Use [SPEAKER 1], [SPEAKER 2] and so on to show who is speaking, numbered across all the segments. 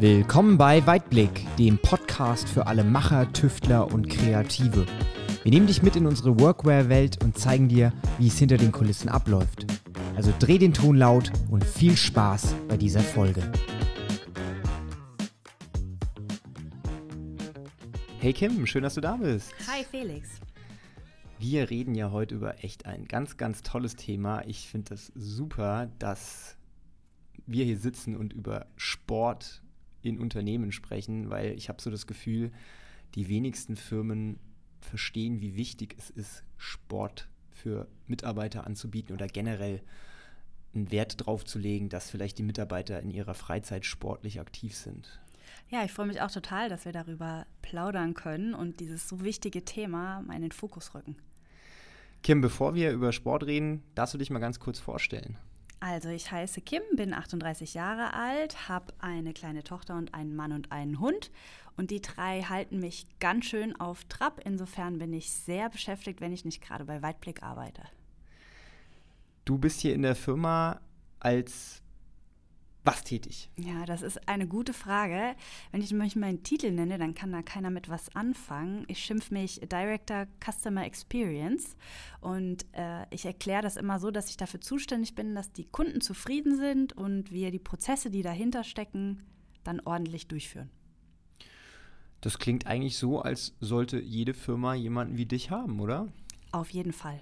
[SPEAKER 1] Willkommen bei Weitblick, dem Podcast für alle Macher, Tüftler und Kreative. Wir nehmen dich mit in unsere Workwear-Welt und zeigen dir, wie es hinter den Kulissen abläuft. Also dreh den Ton laut und viel Spaß bei dieser Folge. Hey Kim, schön, dass du da bist.
[SPEAKER 2] Hi Felix.
[SPEAKER 1] Wir reden ja heute über echt ein ganz, ganz tolles Thema. Ich finde das super, dass wir hier sitzen und über Sport in Unternehmen sprechen, weil ich habe so das Gefühl, die wenigsten Firmen verstehen, wie wichtig es ist, Sport für Mitarbeiter anzubieten oder generell einen Wert drauf zu legen, dass vielleicht die Mitarbeiter in ihrer Freizeit sportlich aktiv sind.
[SPEAKER 2] Ja, ich freue mich auch total, dass wir darüber plaudern können und dieses so wichtige Thema mal in den Fokus rücken.
[SPEAKER 1] Kim, bevor wir über Sport reden, darfst du dich mal ganz kurz vorstellen?
[SPEAKER 2] Also, ich heiße Kim, bin 38 Jahre alt, habe eine kleine Tochter und einen Mann und einen Hund. Und die drei halten mich ganz schön auf Trab. Insofern bin ich sehr beschäftigt, wenn ich nicht gerade bei Weitblick arbeite.
[SPEAKER 1] Du bist hier in der Firma als was tätig?
[SPEAKER 2] Ja, das ist eine gute Frage. Wenn ich mich meinen Titel nenne, dann kann da keiner mit was anfangen. Ich schimpfe mich Director Customer Experience und äh, ich erkläre das immer so, dass ich dafür zuständig bin, dass die Kunden zufrieden sind und wir die Prozesse, die dahinter stecken, dann ordentlich durchführen.
[SPEAKER 1] Das klingt eigentlich so, als sollte jede Firma jemanden wie dich haben, oder?
[SPEAKER 2] Auf jeden Fall.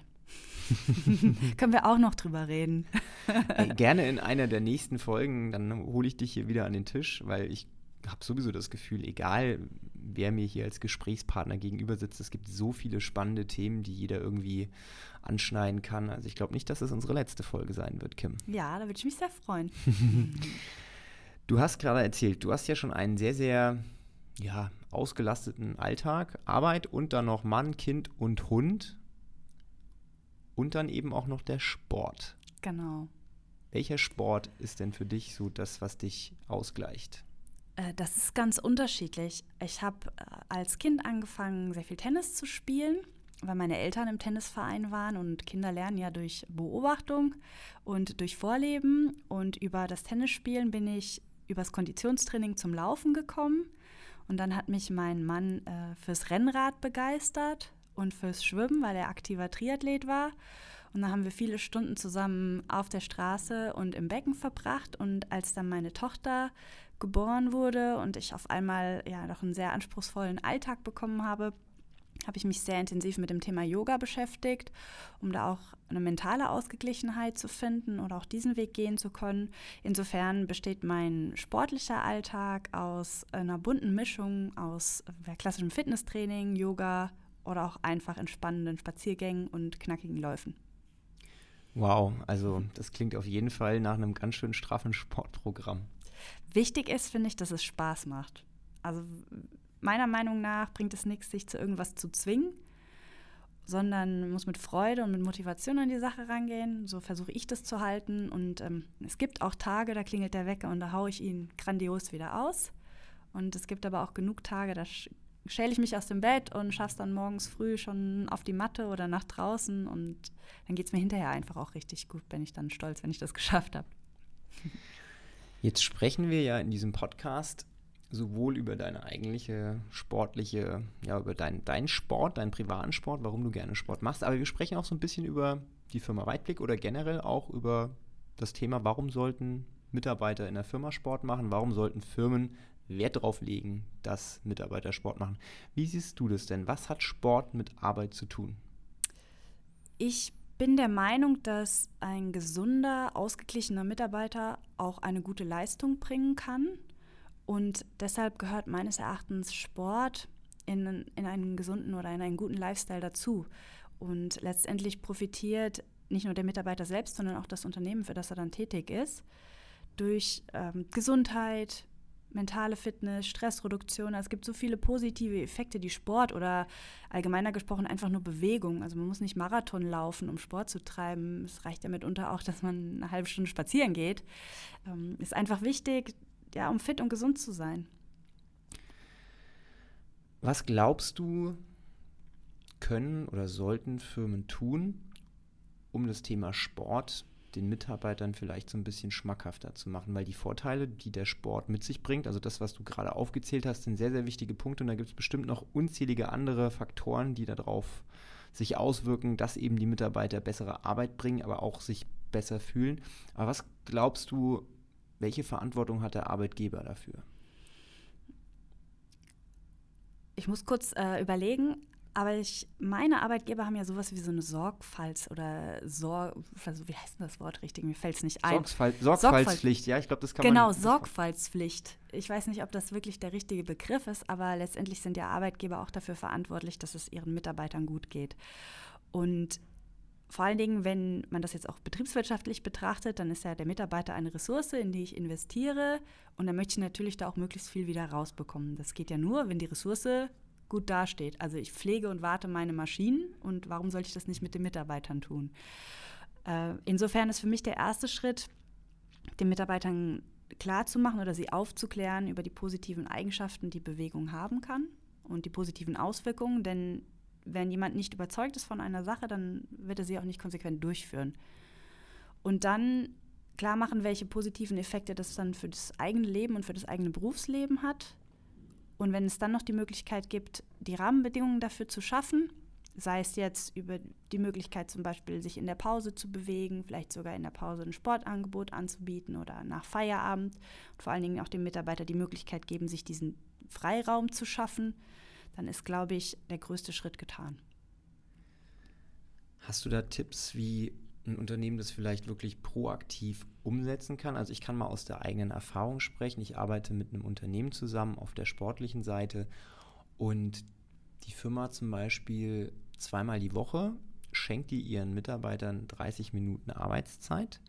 [SPEAKER 2] Können wir auch noch drüber reden.
[SPEAKER 1] Ey, gerne in einer der nächsten Folgen, dann hole ich dich hier wieder an den Tisch, weil ich habe sowieso das Gefühl, egal wer mir hier als Gesprächspartner gegenüber sitzt, es gibt so viele spannende Themen, die jeder irgendwie anschneiden kann. Also ich glaube nicht, dass es unsere letzte Folge sein wird, Kim.
[SPEAKER 2] Ja, da würde ich mich sehr freuen.
[SPEAKER 1] du hast gerade erzählt, du hast ja schon einen sehr, sehr ja, ausgelasteten Alltag, Arbeit und dann noch Mann, Kind und Hund und dann eben auch noch der Sport.
[SPEAKER 2] Genau.
[SPEAKER 1] Welcher Sport ist denn für dich so das, was dich ausgleicht?
[SPEAKER 2] Äh, das ist ganz unterschiedlich. Ich habe äh, als Kind angefangen, sehr viel Tennis zu spielen, weil meine Eltern im Tennisverein waren und Kinder lernen ja durch Beobachtung und durch Vorleben. Und über das Tennisspielen bin ich übers Konditionstraining zum Laufen gekommen. Und dann hat mich mein Mann äh, fürs Rennrad begeistert und fürs Schwimmen, weil er aktiver Triathlet war. Und da haben wir viele Stunden zusammen auf der Straße und im Becken verbracht. Und als dann meine Tochter geboren wurde und ich auf einmal ja noch einen sehr anspruchsvollen Alltag bekommen habe, habe ich mich sehr intensiv mit dem Thema Yoga beschäftigt, um da auch eine mentale Ausgeglichenheit zu finden oder auch diesen Weg gehen zu können. Insofern besteht mein sportlicher Alltag aus einer bunten Mischung aus klassischem Fitnesstraining, Yoga oder auch einfach entspannenden Spaziergängen und knackigen Läufen.
[SPEAKER 1] Wow, also das klingt auf jeden Fall nach einem ganz schön straffen Sportprogramm.
[SPEAKER 2] Wichtig ist, finde ich, dass es Spaß macht. Also meiner Meinung nach bringt es nichts, sich zu irgendwas zu zwingen, sondern man muss mit Freude und mit Motivation an die Sache rangehen. So versuche ich das zu halten. Und ähm, es gibt auch Tage, da klingelt der Wecker und da haue ich ihn grandios wieder aus. Und es gibt aber auch genug Tage, da schäle ich mich aus dem Bett und schaffe es dann morgens früh schon auf die Matte oder nach draußen und dann geht es mir hinterher einfach auch richtig gut, bin ich dann stolz, wenn ich das geschafft habe.
[SPEAKER 1] Jetzt sprechen wir ja in diesem Podcast sowohl über deine eigentliche sportliche, ja, über deinen dein Sport, deinen privaten Sport, warum du gerne Sport machst, aber wir sprechen auch so ein bisschen über die Firma Weitblick oder generell auch über das Thema, warum sollten Mitarbeiter in der Firma Sport machen, warum sollten Firmen Wert darauf legen, dass Mitarbeiter Sport machen. Wie siehst du das denn? Was hat Sport mit Arbeit zu tun?
[SPEAKER 2] Ich bin der Meinung, dass ein gesunder, ausgeglichener Mitarbeiter auch eine gute Leistung bringen kann. Und deshalb gehört meines Erachtens Sport in, in einen gesunden oder in einen guten Lifestyle dazu. Und letztendlich profitiert nicht nur der Mitarbeiter selbst, sondern auch das Unternehmen, für das er dann tätig ist, durch ähm, Gesundheit, mentale Fitness, Stressreduktion. Es gibt so viele positive Effekte, die Sport oder allgemeiner gesprochen einfach nur Bewegung. Also man muss nicht Marathon laufen, um Sport zu treiben. Es reicht ja mitunter auch, dass man eine halbe Stunde spazieren geht. Ähm, ist einfach wichtig, ja, um fit und gesund zu sein.
[SPEAKER 1] Was glaubst du, können oder sollten Firmen tun, um das Thema Sport den Mitarbeitern vielleicht so ein bisschen schmackhafter zu machen, weil die Vorteile, die der Sport mit sich bringt, also das, was du gerade aufgezählt hast, sind sehr, sehr wichtige Punkte und da gibt es bestimmt noch unzählige andere Faktoren, die darauf sich auswirken, dass eben die Mitarbeiter bessere Arbeit bringen, aber auch sich besser fühlen. Aber was glaubst du, welche Verantwortung hat der Arbeitgeber dafür?
[SPEAKER 2] Ich muss kurz äh, überlegen, aber ich, meine Arbeitgeber haben ja sowas wie so eine Sorgfalts- oder Sorg, also wie heißt denn das Wort richtig? Mir fällt es nicht ein.
[SPEAKER 1] Sorgfalt, Sorgfaltspflicht, ja, ich glaube, das kann
[SPEAKER 2] genau,
[SPEAKER 1] man.
[SPEAKER 2] Genau, Sorgfaltspflicht. Ich weiß nicht, ob das wirklich der richtige Begriff ist, aber letztendlich sind ja Arbeitgeber auch dafür verantwortlich, dass es ihren Mitarbeitern gut geht. Und vor allen Dingen, wenn man das jetzt auch betriebswirtschaftlich betrachtet, dann ist ja der Mitarbeiter eine Ressource, in die ich investiere. Und dann möchte ich natürlich da auch möglichst viel wieder rausbekommen. Das geht ja nur, wenn die Ressource gut dasteht. Also ich pflege und warte meine Maschinen und warum sollte ich das nicht mit den Mitarbeitern tun? Äh, insofern ist für mich der erste Schritt, den Mitarbeitern klarzumachen oder sie aufzuklären über die positiven Eigenschaften, die Bewegung haben kann und die positiven Auswirkungen. Denn wenn jemand nicht überzeugt ist von einer Sache, dann wird er sie auch nicht konsequent durchführen. Und dann klar machen, welche positiven Effekte das dann für das eigene Leben und für das eigene Berufsleben hat und wenn es dann noch die Möglichkeit gibt, die Rahmenbedingungen dafür zu schaffen, sei es jetzt über die Möglichkeit zum Beispiel, sich in der Pause zu bewegen, vielleicht sogar in der Pause ein Sportangebot anzubieten oder nach Feierabend und vor allen Dingen auch dem Mitarbeiter die Möglichkeit geben, sich diesen Freiraum zu schaffen, dann ist, glaube ich, der größte Schritt getan.
[SPEAKER 1] Hast du da Tipps, wie ein Unternehmen das vielleicht wirklich proaktiv umsetzen kann. Also ich kann mal aus der eigenen Erfahrung sprechen. Ich arbeite mit einem Unternehmen zusammen auf der sportlichen Seite und die Firma zum Beispiel zweimal die Woche schenkt die ihren Mitarbeitern 30 Minuten Arbeitszeit,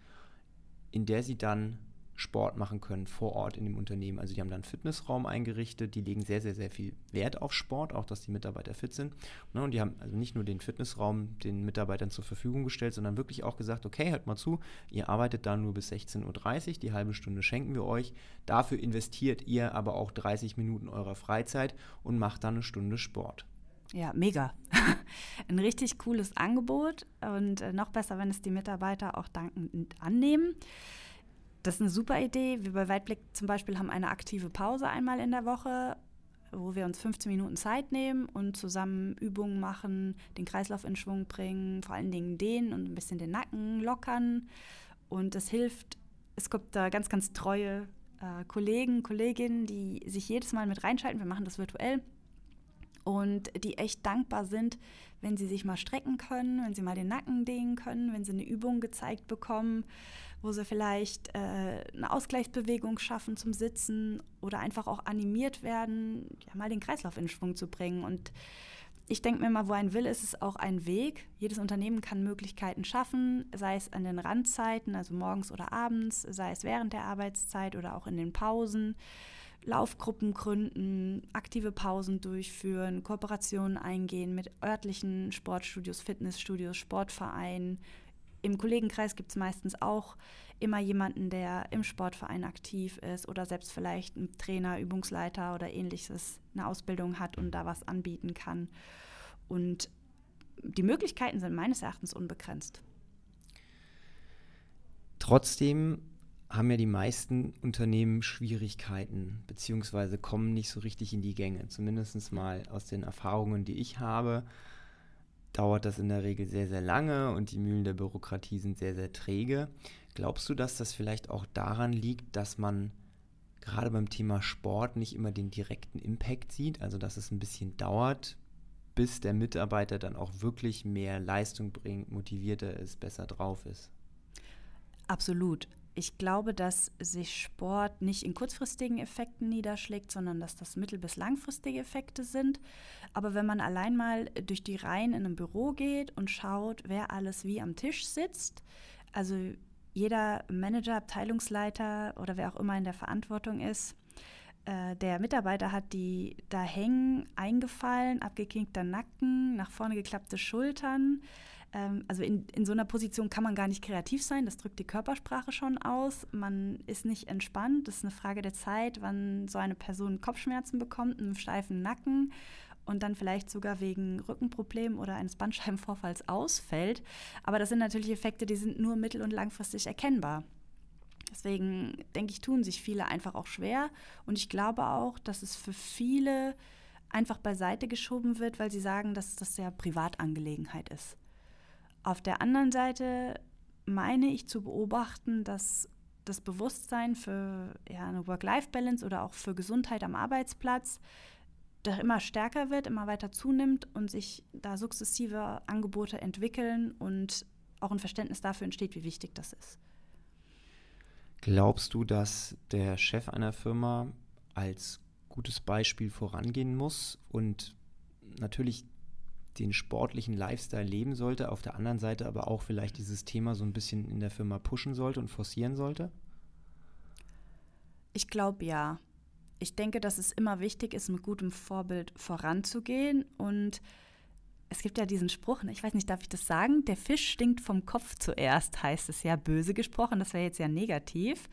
[SPEAKER 1] in der sie dann Sport machen können vor Ort in dem Unternehmen. Also die haben dann einen Fitnessraum eingerichtet, die legen sehr, sehr, sehr viel Wert auf Sport, auch dass die Mitarbeiter fit sind. Ne, und die haben also nicht nur den Fitnessraum den Mitarbeitern zur Verfügung gestellt, sondern wirklich auch gesagt, okay, hört mal zu, ihr arbeitet da nur bis 16.30 Uhr, die halbe Stunde schenken wir euch. Dafür investiert ihr aber auch 30 Minuten eurer Freizeit und macht dann eine Stunde Sport.
[SPEAKER 2] Ja, mega. Ein richtig cooles Angebot und äh, noch besser, wenn es die Mitarbeiter auch dankend annehmen. Das ist eine super Idee. Wir bei Weitblick zum Beispiel haben eine aktive Pause einmal in der Woche, wo wir uns 15 Minuten Zeit nehmen und zusammen Übungen machen, den Kreislauf in Schwung bringen, vor allen Dingen dehnen und ein bisschen den Nacken lockern. Und das hilft, es gibt da ganz, ganz treue äh, Kollegen, Kolleginnen, die sich jedes Mal mit reinschalten. Wir machen das virtuell und die echt dankbar sind, wenn sie sich mal strecken können, wenn sie mal den Nacken dehnen können, wenn sie eine Übung gezeigt bekommen wo sie vielleicht äh, eine Ausgleichsbewegung schaffen zum Sitzen oder einfach auch animiert werden, ja, mal den Kreislauf in Schwung zu bringen. Und ich denke mir mal, wo ein Will ist, ist auch ein Weg. Jedes Unternehmen kann Möglichkeiten schaffen, sei es an den Randzeiten, also morgens oder abends, sei es während der Arbeitszeit oder auch in den Pausen. Laufgruppen gründen, aktive Pausen durchführen, Kooperationen eingehen mit örtlichen Sportstudios, Fitnessstudios, Sportvereinen, im Kollegenkreis gibt es meistens auch immer jemanden, der im Sportverein aktiv ist oder selbst vielleicht ein Trainer, Übungsleiter oder ähnliches eine Ausbildung hat und da was anbieten kann. Und die Möglichkeiten sind meines Erachtens unbegrenzt.
[SPEAKER 1] Trotzdem haben ja die meisten Unternehmen Schwierigkeiten beziehungsweise kommen nicht so richtig in die Gänge. Zumindest mal aus den Erfahrungen, die ich habe dauert das in der Regel sehr, sehr lange und die Mühlen der Bürokratie sind sehr, sehr träge. Glaubst du, dass das vielleicht auch daran liegt, dass man gerade beim Thema Sport nicht immer den direkten Impact sieht, also dass es ein bisschen dauert, bis der Mitarbeiter dann auch wirklich mehr Leistung bringt, motivierter ist, besser drauf ist?
[SPEAKER 2] Absolut ich glaube, dass sich Sport nicht in kurzfristigen Effekten niederschlägt, sondern dass das mittel- bis langfristige Effekte sind. Aber wenn man allein mal durch die Reihen in einem Büro geht und schaut, wer alles wie am Tisch sitzt, also jeder Manager, Abteilungsleiter oder wer auch immer in der Verantwortung ist, äh, der Mitarbeiter hat die da hängen, eingefallen, abgekinkter Nacken, nach vorne geklappte Schultern, ähm, also in, in so einer Position kann man gar nicht kreativ sein, das drückt die Körpersprache schon aus. Man ist nicht entspannt, das ist eine Frage der Zeit, wann so eine Person Kopfschmerzen bekommt, einen steifen Nacken und dann vielleicht sogar wegen Rückenproblemen oder eines Bandscheibenvorfalls ausfällt. Aber das sind natürlich Effekte, die sind nur mittel- und langfristig erkennbar. Deswegen denke ich, tun sich viele einfach auch schwer. Und ich glaube auch, dass es für viele einfach beiseite geschoben wird, weil sie sagen, dass das ja Privatangelegenheit ist. Auf der anderen Seite meine ich zu beobachten, dass das Bewusstsein für ja, eine Work-Life-Balance oder auch für Gesundheit am Arbeitsplatz doch immer stärker wird, immer weiter zunimmt und sich da sukzessive Angebote entwickeln und auch ein Verständnis dafür entsteht, wie wichtig das ist.
[SPEAKER 1] Glaubst du, dass der Chef einer Firma als gutes Beispiel vorangehen muss und natürlich den sportlichen Lifestyle leben sollte, auf der anderen Seite aber auch vielleicht dieses Thema so ein bisschen in der Firma pushen sollte und forcieren sollte?
[SPEAKER 2] Ich glaube ja. Ich denke, dass es immer wichtig ist, mit gutem Vorbild voranzugehen. Und es gibt ja diesen Spruch, ne, ich weiß nicht, darf ich das sagen? Der Fisch stinkt vom Kopf zuerst, heißt es ja böse gesprochen. Das wäre jetzt ja negativ.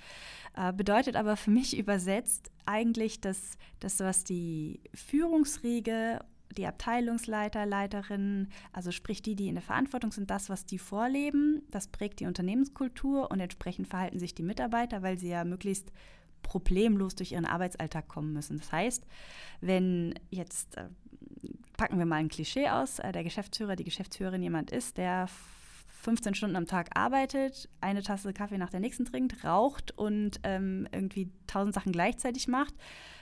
[SPEAKER 2] Äh, bedeutet aber für mich übersetzt eigentlich, dass das, was die Führungsriege die Abteilungsleiter, Leiterinnen, also sprich die, die in der Verantwortung sind, das, was die vorleben, das prägt die Unternehmenskultur und entsprechend verhalten sich die Mitarbeiter, weil sie ja möglichst problemlos durch ihren Arbeitsalltag kommen müssen. Das heißt, wenn jetzt, äh, packen wir mal ein Klischee aus, äh, der Geschäftsführer, die Geschäftsführerin jemand ist, der 15 Stunden am Tag arbeitet, eine Tasse Kaffee nach der nächsten trinkt, raucht und ähm, irgendwie tausend Sachen gleichzeitig macht,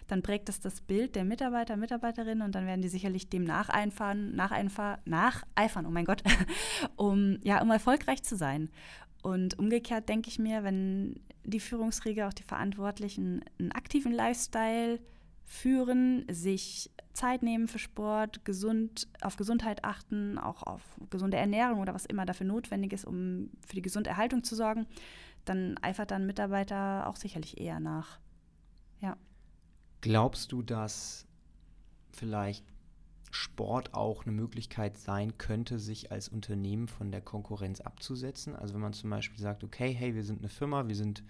[SPEAKER 2] dann prägt das das Bild der Mitarbeiter, Mitarbeiterinnen und dann werden die sicherlich dem nacheifern, nacheifern, nacheifern, oh mein Gott, um, ja, um erfolgreich zu sein. Und umgekehrt denke ich mir, wenn die Führungsriege, auch die Verantwortlichen, einen aktiven Lifestyle führen, sich Zeit nehmen für Sport, gesund, auf Gesundheit achten, auch auf gesunde Ernährung oder was immer dafür notwendig ist, um für die Gesunderhaltung zu sorgen, dann eifert dann Mitarbeiter auch sicherlich eher nach. Ja.
[SPEAKER 1] Glaubst du, dass vielleicht Sport auch eine Möglichkeit sein könnte, sich als Unternehmen von der Konkurrenz abzusetzen? Also wenn man zum Beispiel sagt, okay, hey, wir sind eine Firma, wir sind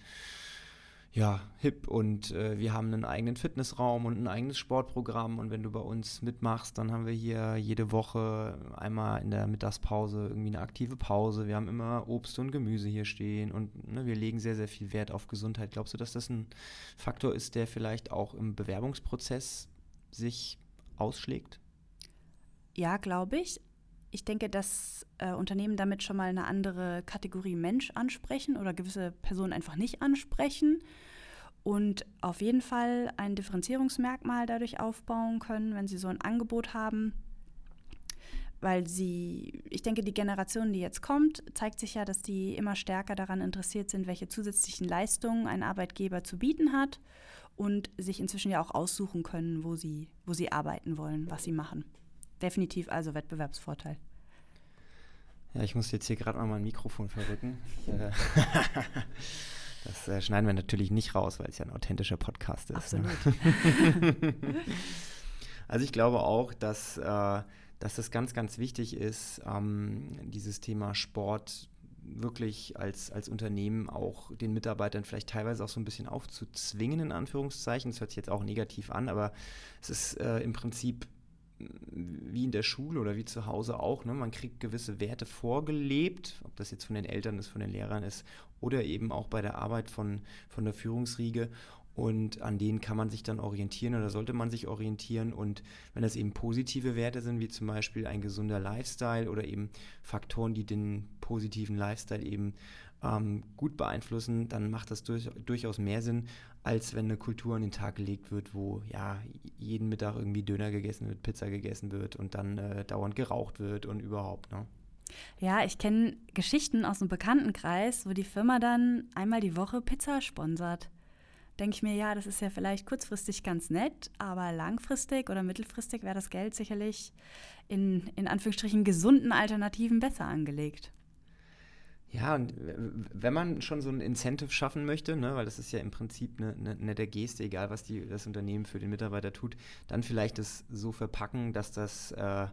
[SPEAKER 1] ja, hip und äh, wir haben einen eigenen Fitnessraum und ein eigenes Sportprogramm und wenn du bei uns mitmachst, dann haben wir hier jede Woche einmal in der Mittagspause irgendwie eine aktive Pause. Wir haben immer Obst und Gemüse hier stehen und ne, wir legen sehr, sehr viel Wert auf Gesundheit. Glaubst du, dass das ein Faktor ist, der vielleicht auch im Bewerbungsprozess sich ausschlägt?
[SPEAKER 2] Ja, glaube ich. Ich denke, dass äh, Unternehmen damit schon mal eine andere Kategorie Mensch ansprechen oder gewisse Personen einfach nicht ansprechen und auf jeden Fall ein Differenzierungsmerkmal dadurch aufbauen können, wenn sie so ein Angebot haben. Weil sie, ich denke, die Generation, die jetzt kommt, zeigt sich ja, dass die immer stärker daran interessiert sind, welche zusätzlichen Leistungen ein Arbeitgeber zu bieten hat und sich inzwischen ja auch aussuchen können, wo sie, wo sie arbeiten wollen, was sie machen. Definitiv also Wettbewerbsvorteil.
[SPEAKER 1] Ja, ich muss jetzt hier gerade mal mein Mikrofon verrücken. Das äh, schneiden wir natürlich nicht raus, weil es ja ein authentischer Podcast ist.
[SPEAKER 2] Ne?
[SPEAKER 1] Absolut. Ne? also ich glaube auch, dass, äh, dass das ganz, ganz wichtig ist, ähm, dieses Thema Sport wirklich als, als Unternehmen auch den Mitarbeitern vielleicht teilweise auch so ein bisschen aufzuzwingen, in Anführungszeichen. Das hört sich jetzt auch negativ an, aber es ist äh, im Prinzip wie in der Schule oder wie zu Hause auch. Ne? Man kriegt gewisse Werte vorgelebt, ob das jetzt von den Eltern ist, von den Lehrern ist oder eben auch bei der Arbeit von, von der Führungsriege. Und an denen kann man sich dann orientieren oder sollte man sich orientieren. Und wenn das eben positive Werte sind, wie zum Beispiel ein gesunder Lifestyle oder eben Faktoren, die den positiven Lifestyle eben ähm, gut beeinflussen, dann macht das durch, durchaus mehr Sinn, als wenn eine Kultur an den Tag gelegt wird, wo ja jeden Mittag irgendwie Döner gegessen wird, Pizza gegessen wird und dann äh, dauernd geraucht wird und überhaupt. Ne?
[SPEAKER 2] Ja, ich kenne Geschichten aus einem Bekanntenkreis, wo die Firma dann einmal die Woche Pizza sponsert. Denke ich mir, ja, das ist ja vielleicht kurzfristig ganz nett, aber langfristig oder mittelfristig wäre das Geld sicherlich in, in Anführungsstrichen gesunden Alternativen besser angelegt.
[SPEAKER 1] Ja, und wenn man schon so ein Incentive schaffen möchte, ne, weil das ist ja im Prinzip eine, eine nette Geste, egal was die, das Unternehmen für den Mitarbeiter tut, dann vielleicht das so verpacken, dass das äh,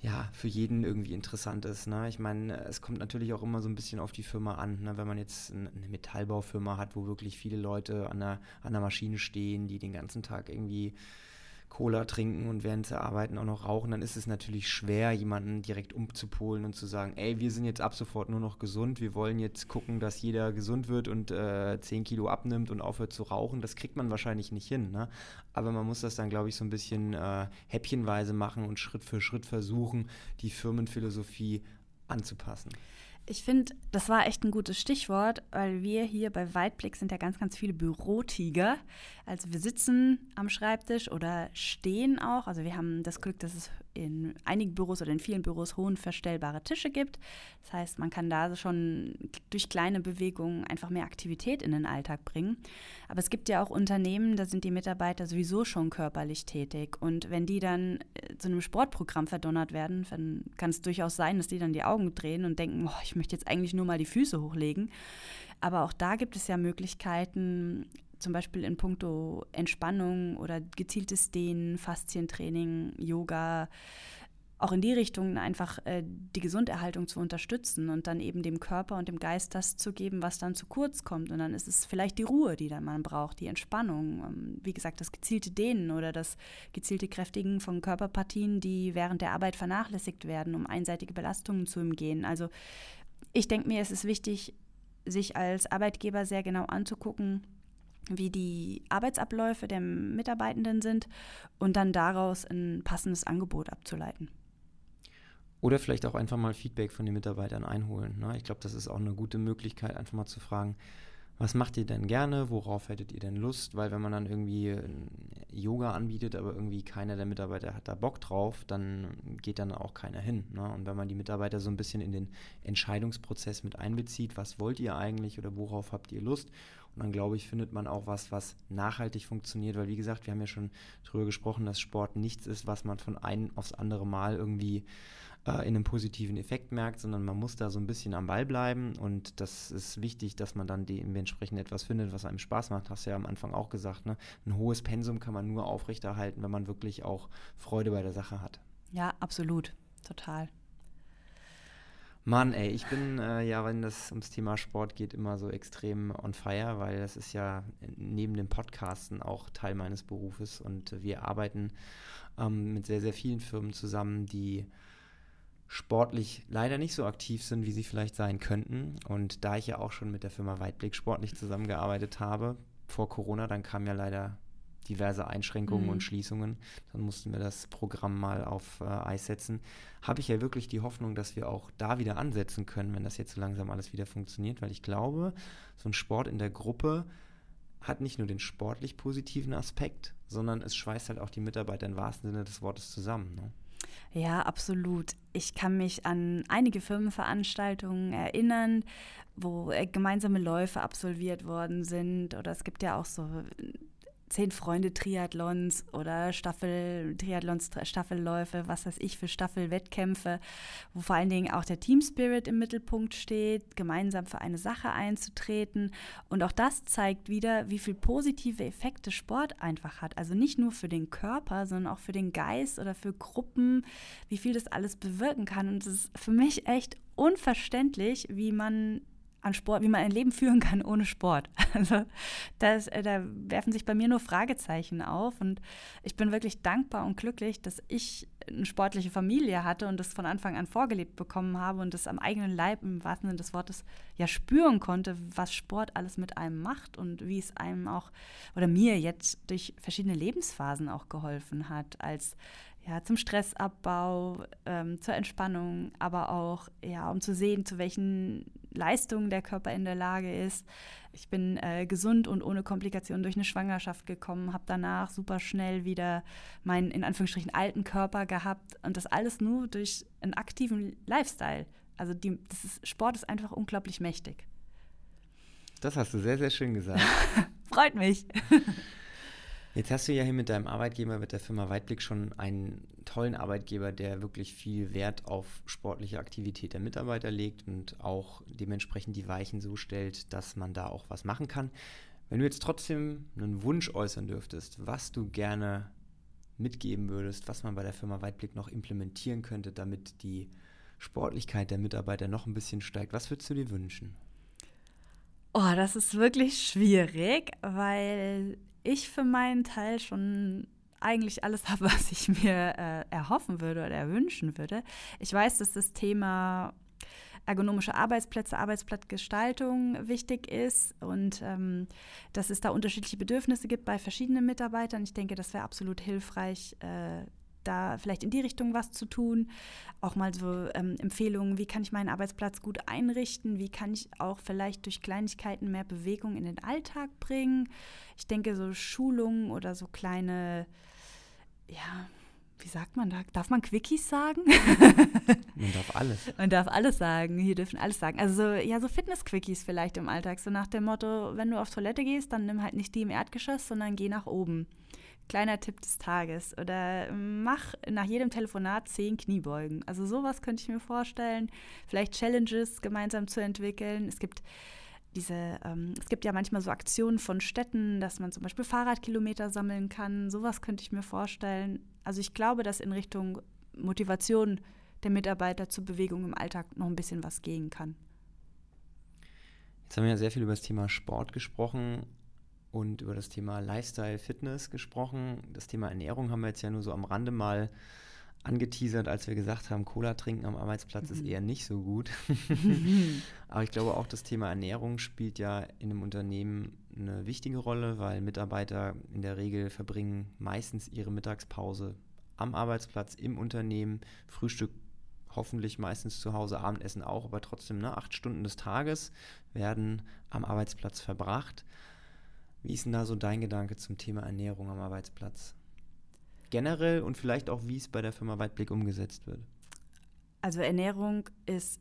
[SPEAKER 1] ja für jeden irgendwie interessant ist. Ne? Ich meine, es kommt natürlich auch immer so ein bisschen auf die Firma an. Ne? Wenn man jetzt eine Metallbaufirma hat, wo wirklich viele Leute an der, an der Maschine stehen, die den ganzen Tag irgendwie Cola trinken und während sie arbeiten auch noch rauchen, dann ist es natürlich schwer, jemanden direkt umzupolen und zu sagen, ey, wir sind jetzt ab sofort nur noch gesund, wir wollen jetzt gucken, dass jeder gesund wird und äh, 10 Kilo abnimmt und aufhört zu rauchen. Das kriegt man wahrscheinlich nicht hin. Ne? Aber man muss das dann, glaube ich, so ein bisschen äh, häppchenweise machen und Schritt für Schritt versuchen, die Firmenphilosophie anzupassen.
[SPEAKER 2] Ich finde, das war echt ein gutes Stichwort, weil wir hier bei Weitblick sind ja ganz, ganz viele Bürotiger. Also wir sitzen am Schreibtisch oder stehen auch. Also wir haben das Glück, dass es in einigen Büros oder in vielen Büros hohen verstellbare Tische gibt. Das heißt, man kann da schon durch kleine Bewegungen einfach mehr Aktivität in den Alltag bringen. Aber es gibt ja auch Unternehmen, da sind die Mitarbeiter sowieso schon körperlich tätig. Und wenn die dann äh, zu einem Sportprogramm verdonnert werden, dann kann es durchaus sein, dass die dann die Augen drehen und denken, oh, ich möchte jetzt eigentlich nur mal die Füße hochlegen. Aber auch da gibt es ja Möglichkeiten, zum Beispiel in puncto Entspannung oder gezieltes Dehnen, Faszientraining, Yoga, auch in die Richtung einfach äh, die Gesunderhaltung zu unterstützen und dann eben dem Körper und dem Geist das zu geben, was dann zu kurz kommt. Und dann ist es vielleicht die Ruhe, die dann man braucht, die Entspannung, ähm, wie gesagt, das gezielte Dehnen oder das gezielte Kräftigen von Körperpartien, die während der Arbeit vernachlässigt werden, um einseitige Belastungen zu umgehen. Also ich denke mir, es ist wichtig, sich als Arbeitgeber sehr genau anzugucken, wie die Arbeitsabläufe der Mitarbeitenden sind und dann daraus ein passendes Angebot abzuleiten.
[SPEAKER 1] Oder vielleicht auch einfach mal Feedback von den Mitarbeitern einholen. Ne? Ich glaube, das ist auch eine gute Möglichkeit, einfach mal zu fragen, was macht ihr denn gerne, worauf hättet ihr denn Lust? Weil wenn man dann irgendwie Yoga anbietet, aber irgendwie keiner der Mitarbeiter hat da Bock drauf, dann geht dann auch keiner hin. Ne? Und wenn man die Mitarbeiter so ein bisschen in den Entscheidungsprozess mit einbezieht, was wollt ihr eigentlich oder worauf habt ihr Lust? Und dann glaube ich, findet man auch was, was nachhaltig funktioniert, weil wie gesagt, wir haben ja schon darüber gesprochen, dass Sport nichts ist, was man von einem aufs andere Mal irgendwie äh, in einem positiven Effekt merkt, sondern man muss da so ein bisschen am Ball bleiben und das ist wichtig, dass man dann dementsprechend etwas findet, was einem Spaß macht. Hast du ja am Anfang auch gesagt, ne? Ein hohes Pensum kann man nur aufrechterhalten, wenn man wirklich auch Freude bei der Sache hat.
[SPEAKER 2] Ja, absolut. Total.
[SPEAKER 1] Mann, ey, ich bin äh, ja, wenn das ums Thema Sport geht, immer so extrem on fire, weil das ist ja neben dem Podcasten auch Teil meines Berufes und wir arbeiten ähm, mit sehr, sehr vielen Firmen zusammen, die sportlich leider nicht so aktiv sind, wie sie vielleicht sein könnten. Und da ich ja auch schon mit der Firma Weitblick sportlich zusammengearbeitet habe, vor Corona, dann kamen ja leider diverse Einschränkungen mhm. und Schließungen. Dann mussten wir das Programm mal auf äh, Eis setzen. Habe ich ja wirklich die Hoffnung, dass wir auch da wieder ansetzen können, wenn das jetzt so langsam alles wieder funktioniert, weil ich glaube, so ein Sport in der Gruppe hat nicht nur den sportlich positiven Aspekt, sondern es schweißt halt auch die Mitarbeiter im wahrsten Sinne des Wortes zusammen. Ne?
[SPEAKER 2] Ja, absolut. Ich kann mich an einige Firmenveranstaltungen erinnern, wo äh, gemeinsame Läufe absolviert worden sind. Oder es gibt ja auch so zehn Freunde Triathlons oder Staffel Triathlons Staffelläufe, was weiß ich für Staffelwettkämpfe, wo vor allen Dingen auch der Team Spirit im Mittelpunkt steht, gemeinsam für eine Sache einzutreten. Und auch das zeigt wieder, wie viel positive Effekte Sport einfach hat, also nicht nur für den Körper, sondern auch für den Geist oder für Gruppen, wie viel das alles bewirken kann. Und es ist für mich echt unverständlich, wie man an Sport, wie man ein Leben führen kann ohne Sport. Also das, äh, da werfen sich bei mir nur Fragezeichen auf und ich bin wirklich dankbar und glücklich, dass ich eine sportliche Familie hatte und das von Anfang an vorgelebt bekommen habe und das am eigenen Leib im wahrsten Sinne des Wortes ja spüren konnte, was Sport alles mit einem macht und wie es einem auch oder mir jetzt durch verschiedene Lebensphasen auch geholfen hat als ja, zum Stressabbau, ähm, zur Entspannung, aber auch ja, um zu sehen, zu welchen Leistungen der Körper in der Lage ist. Ich bin äh, gesund und ohne Komplikationen durch eine Schwangerschaft gekommen, habe danach super schnell wieder meinen in Anführungsstrichen alten Körper gehabt und das alles nur durch einen aktiven Lifestyle. Also die, das ist, Sport ist einfach unglaublich mächtig.
[SPEAKER 1] Das hast du sehr, sehr schön gesagt.
[SPEAKER 2] Freut mich.
[SPEAKER 1] Jetzt hast du ja hier mit deinem Arbeitgeber, mit der Firma Weitblick schon einen tollen Arbeitgeber, der wirklich viel Wert auf sportliche Aktivität der Mitarbeiter legt und auch dementsprechend die Weichen so stellt, dass man da auch was machen kann. Wenn du jetzt trotzdem einen Wunsch äußern dürftest, was du gerne mitgeben würdest, was man bei der Firma Weitblick noch implementieren könnte, damit die Sportlichkeit der Mitarbeiter noch ein bisschen steigt, was würdest du dir wünschen?
[SPEAKER 2] Oh, das ist wirklich schwierig, weil ich für meinen Teil schon eigentlich alles habe, was ich mir äh, erhoffen würde oder erwünschen würde. Ich weiß, dass das Thema ergonomische Arbeitsplätze, Arbeitsplatzgestaltung wichtig ist und ähm, dass es da unterschiedliche Bedürfnisse gibt bei verschiedenen Mitarbeitern. Ich denke, das wäre absolut hilfreich, äh, da vielleicht in die Richtung was zu tun. Auch mal so ähm, Empfehlungen, wie kann ich meinen Arbeitsplatz gut einrichten, wie kann ich auch vielleicht durch Kleinigkeiten mehr Bewegung in den Alltag bringen. Ich denke, so Schulungen oder so kleine, ja, wie sagt man da? Darf man Quickies sagen?
[SPEAKER 1] Man darf alles.
[SPEAKER 2] Man darf alles sagen. Hier dürfen alles sagen. Also so, ja, so Fitness-Quickies vielleicht im Alltag. So nach dem Motto, wenn du auf Toilette gehst, dann nimm halt nicht die im Erdgeschoss, sondern geh nach oben. Kleiner Tipp des Tages. Oder mach nach jedem Telefonat zehn Kniebeugen. Also sowas könnte ich mir vorstellen. Vielleicht Challenges gemeinsam zu entwickeln. Es gibt diese, ähm, es gibt ja manchmal so Aktionen von Städten, dass man zum Beispiel Fahrradkilometer sammeln kann. Sowas könnte ich mir vorstellen. Also ich glaube, dass in Richtung Motivation der Mitarbeiter zur Bewegung im Alltag noch ein bisschen was gehen kann.
[SPEAKER 1] Jetzt haben wir ja sehr viel über das Thema Sport gesprochen und über das Thema Lifestyle, Fitness gesprochen. Das Thema Ernährung haben wir jetzt ja nur so am Rande mal angeteasert, als wir gesagt haben, Cola trinken am Arbeitsplatz mhm. ist eher nicht so gut. Aber ich glaube auch das Thema Ernährung spielt ja in einem Unternehmen eine wichtige Rolle, weil Mitarbeiter in der Regel verbringen meistens ihre Mittagspause am Arbeitsplatz, im Unternehmen, Frühstück hoffentlich meistens zu Hause, Abendessen auch, aber trotzdem ne, acht Stunden des Tages werden am Arbeitsplatz verbracht. Wie ist denn da so dein Gedanke zum Thema Ernährung am Arbeitsplatz? generell und vielleicht auch, wie es bei der Firma Weitblick umgesetzt wird?
[SPEAKER 2] Also Ernährung ist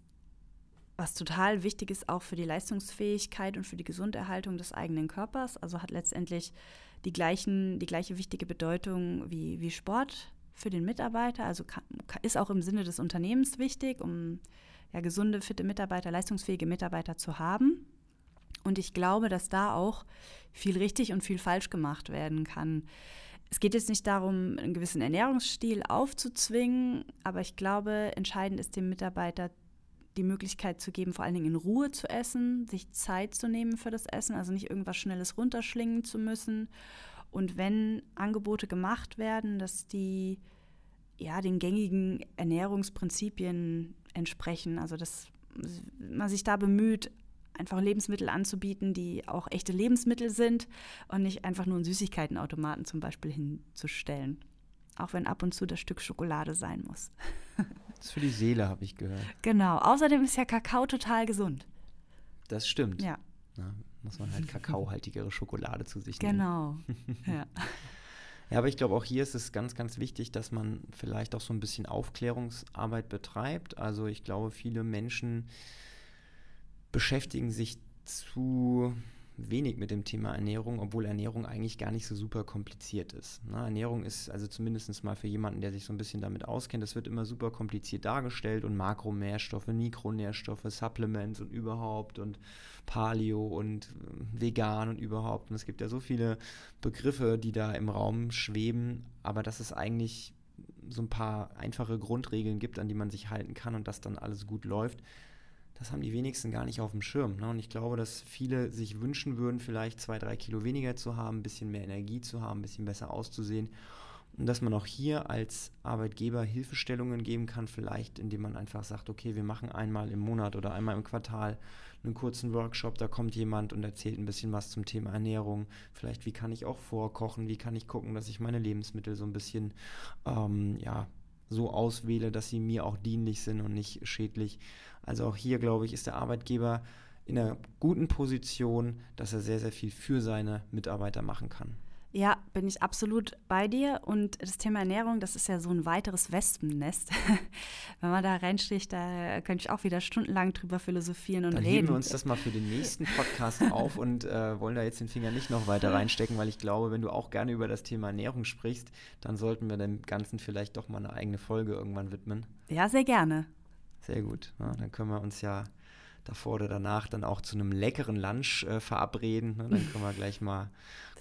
[SPEAKER 2] was total wichtig ist auch für die Leistungsfähigkeit und für die Gesunderhaltung des eigenen Körpers. Also hat letztendlich die, gleichen, die gleiche wichtige Bedeutung wie, wie Sport für den Mitarbeiter. Also kann, ist auch im Sinne des Unternehmens wichtig, um ja, gesunde, fitte Mitarbeiter, leistungsfähige Mitarbeiter zu haben. Und ich glaube, dass da auch viel richtig und viel falsch gemacht werden kann es geht jetzt nicht darum, einen gewissen Ernährungsstil aufzuzwingen, aber ich glaube, entscheidend ist dem Mitarbeiter die Möglichkeit zu geben, vor allen Dingen in Ruhe zu essen, sich Zeit zu nehmen für das Essen, also nicht irgendwas Schnelles runterschlingen zu müssen. Und wenn Angebote gemacht werden, dass die ja den gängigen Ernährungsprinzipien entsprechen, also dass man sich da bemüht, einfach Lebensmittel anzubieten, die auch echte Lebensmittel sind und nicht einfach nur einen Süßigkeitenautomaten zum Beispiel hinzustellen. Auch wenn ab und zu das Stück Schokolade sein muss.
[SPEAKER 1] Das ist für die Seele, habe ich gehört.
[SPEAKER 2] Genau. Außerdem ist ja Kakao total gesund.
[SPEAKER 1] Das stimmt.
[SPEAKER 2] Ja.
[SPEAKER 1] Na, muss man halt kakaohaltigere Schokolade zu sich nehmen.
[SPEAKER 2] Genau. ja.
[SPEAKER 1] Ja, aber ich glaube, auch hier ist es ganz, ganz wichtig, dass man vielleicht auch so ein bisschen Aufklärungsarbeit betreibt. Also ich glaube, viele Menschen beschäftigen sich zu wenig mit dem Thema Ernährung, obwohl Ernährung eigentlich gar nicht so super kompliziert ist. Ne? Ernährung ist also zumindest mal für jemanden, der sich so ein bisschen damit auskennt, das wird immer super kompliziert dargestellt und Makronährstoffe, Mikronährstoffe, Supplements und überhaupt und Paleo und äh, vegan und überhaupt. Und es gibt ja so viele Begriffe, die da im Raum schweben, aber dass es eigentlich so ein paar einfache Grundregeln gibt, an die man sich halten kann und dass dann alles gut läuft, das haben die wenigsten gar nicht auf dem Schirm. Ne? Und ich glaube, dass viele sich wünschen würden, vielleicht zwei, drei Kilo weniger zu haben, ein bisschen mehr Energie zu haben, ein bisschen besser auszusehen. Und dass man auch hier als Arbeitgeber Hilfestellungen geben kann, vielleicht indem man einfach sagt, okay, wir machen einmal im Monat oder einmal im Quartal einen kurzen Workshop, da kommt jemand und erzählt ein bisschen was zum Thema Ernährung. Vielleicht, wie kann ich auch vorkochen, wie kann ich gucken, dass ich meine Lebensmittel so ein bisschen ähm, ja, so auswähle, dass sie mir auch dienlich sind und nicht schädlich. Also auch hier, glaube ich, ist der Arbeitgeber in einer guten Position, dass er sehr, sehr viel für seine Mitarbeiter machen kann.
[SPEAKER 2] Bin ich absolut bei dir. Und das Thema Ernährung, das ist ja so ein weiteres Wespennest. Wenn man da reinsticht, da könnte ich auch wieder stundenlang drüber philosophieren und
[SPEAKER 1] Dann
[SPEAKER 2] reden.
[SPEAKER 1] heben wir uns das mal für den nächsten Podcast auf und äh, wollen da jetzt den Finger nicht noch weiter reinstecken, weil ich glaube, wenn du auch gerne über das Thema Ernährung sprichst, dann sollten wir dem Ganzen vielleicht doch mal eine eigene Folge irgendwann widmen.
[SPEAKER 2] Ja, sehr gerne.
[SPEAKER 1] Sehr gut. Ja, dann können wir uns ja davor oder danach dann auch zu einem leckeren Lunch äh, verabreden. Ne? Dann können wir gleich mal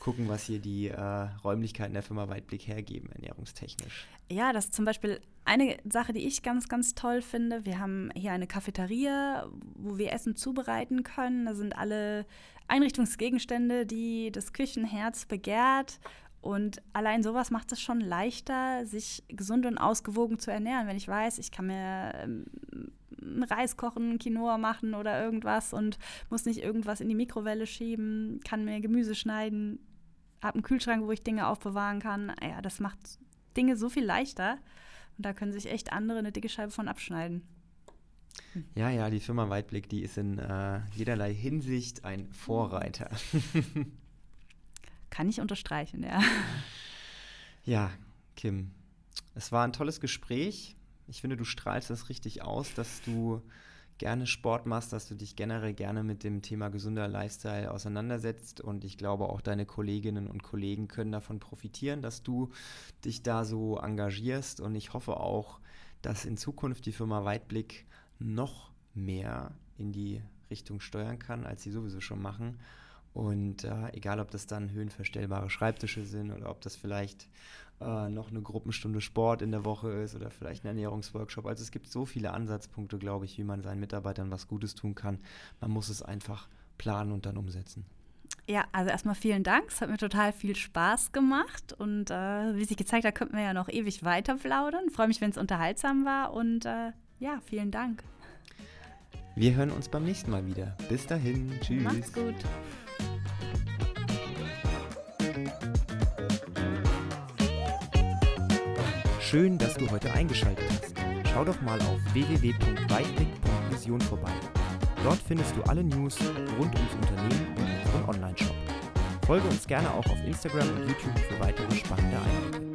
[SPEAKER 1] gucken, was hier die äh, Räumlichkeiten der Firma Weitblick hergeben, ernährungstechnisch.
[SPEAKER 2] Ja, das ist zum Beispiel eine Sache, die ich ganz, ganz toll finde. Wir haben hier eine Cafeteria, wo wir Essen zubereiten können. Da sind alle Einrichtungsgegenstände, die das Küchenherz begehrt. Und allein sowas macht es schon leichter, sich gesund und ausgewogen zu ernähren. Wenn ich weiß, ich kann mir ähm, Reis kochen, Quinoa machen oder irgendwas und muss nicht irgendwas in die Mikrowelle schieben, kann mir Gemüse schneiden, habe einen Kühlschrank, wo ich Dinge aufbewahren kann. Ja, das macht Dinge so viel leichter. Und da können sich echt andere eine dicke Scheibe von abschneiden.
[SPEAKER 1] Ja, ja, die Firma Weitblick, die ist in äh, jederlei Hinsicht ein Vorreiter.
[SPEAKER 2] Kann ich unterstreichen, ja.
[SPEAKER 1] Ja, Kim, es war ein tolles Gespräch. Ich finde, du strahlst das richtig aus, dass du gerne Sport machst, dass du dich generell gerne mit dem Thema gesunder Lifestyle auseinandersetzt. Und ich glaube, auch deine Kolleginnen und Kollegen können davon profitieren, dass du dich da so engagierst. Und ich hoffe auch, dass in Zukunft die Firma Weitblick noch mehr in die Richtung steuern kann, als sie sowieso schon machen. Und äh, egal, ob das dann höhenverstellbare Schreibtische sind oder ob das vielleicht äh, noch eine Gruppenstunde Sport in der Woche ist oder vielleicht ein Ernährungsworkshop. Also es gibt so viele Ansatzpunkte, glaube ich, wie man seinen Mitarbeitern was Gutes tun kann. Man muss es einfach planen und dann umsetzen.
[SPEAKER 2] Ja, also erstmal vielen Dank. Es hat mir total viel Spaß gemacht. Und äh, wie sich gezeigt hat, könnten wir ja noch ewig weiter plaudern. Freue mich, wenn es unterhaltsam war. Und äh, ja, vielen Dank.
[SPEAKER 1] Wir hören uns beim nächsten Mal wieder. Bis dahin. Tschüss.
[SPEAKER 2] Macht's gut.
[SPEAKER 1] Schön, dass du heute eingeschaltet hast. Schau doch mal auf www.weitblick.vision vorbei. Dort findest du alle News rund ums Unternehmen und unseren Online-Shop. Folge uns gerne auch auf Instagram und YouTube für weitere spannende Einblicke.